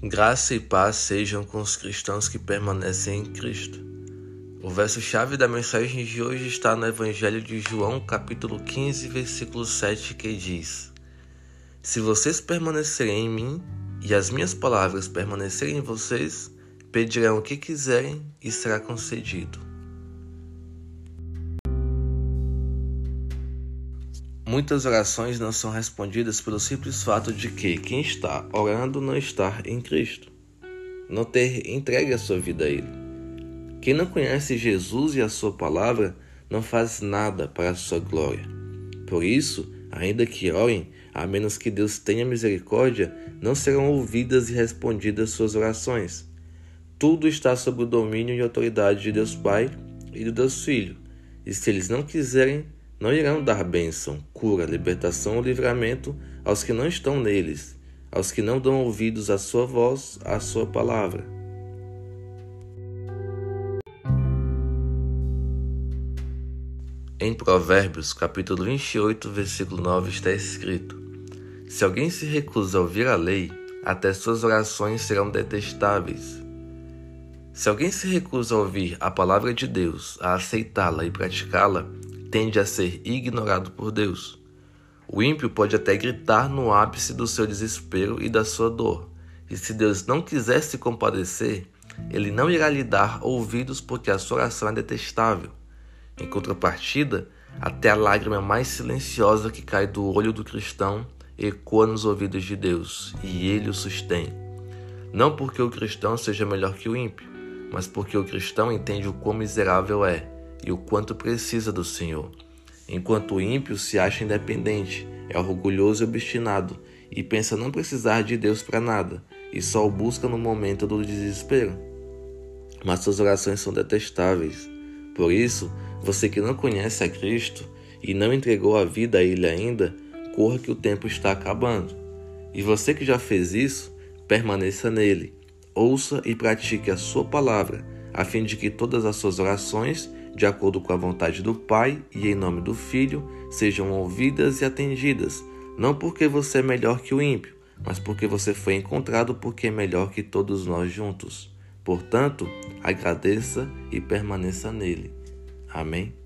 Graça e paz sejam com os cristãos que permanecem em Cristo. O verso-chave da mensagem de hoje está no Evangelho de João, capítulo 15, versículo 7, que diz: Se vocês permanecerem em mim e as minhas palavras permanecerem em vocês, pedirão o que quiserem e será concedido. Muitas orações não são respondidas pelo simples fato de que quem está orando não está em Cristo, não ter entregue a sua vida a Ele. Quem não conhece Jesus e a Sua palavra não faz nada para a sua glória. Por isso, ainda que orem, a menos que Deus tenha misericórdia, não serão ouvidas e respondidas suas orações. Tudo está sob o domínio e autoridade de Deus Pai e do Deus Filho, e se eles não quiserem, não irão dar bênção, cura, libertação ou livramento aos que não estão neles, aos que não dão ouvidos à sua voz, à sua palavra. Em Provérbios, capítulo 28, versículo 9, está escrito: Se alguém se recusa a ouvir a lei, até suas orações serão detestáveis. Se alguém se recusa a ouvir a palavra de Deus, a aceitá-la e praticá-la, tende a ser ignorado por Deus. O ímpio pode até gritar no ápice do seu desespero e da sua dor, e se Deus não quiser se compadecer, ele não irá lhe dar ouvidos porque a sua oração é detestável. Em contrapartida, até a lágrima mais silenciosa que cai do olho do cristão ecoa nos ouvidos de Deus, e ele o sustém. Não porque o cristão seja melhor que o ímpio, mas porque o cristão entende o quão miserável é e o quanto precisa do Senhor. Enquanto o ímpio se acha independente, é orgulhoso e obstinado e pensa não precisar de Deus para nada e só o busca no momento do desespero. Mas suas orações são detestáveis. Por isso, você que não conhece a Cristo e não entregou a vida a Ele ainda, corra que o tempo está acabando. E você que já fez isso, permaneça nele. Ouça e pratique a sua palavra, a fim de que todas as suas orações de acordo com a vontade do Pai e em nome do Filho, sejam ouvidas e atendidas, não porque você é melhor que o ímpio, mas porque você foi encontrado porque é melhor que todos nós juntos. Portanto, agradeça e permaneça nele. Amém.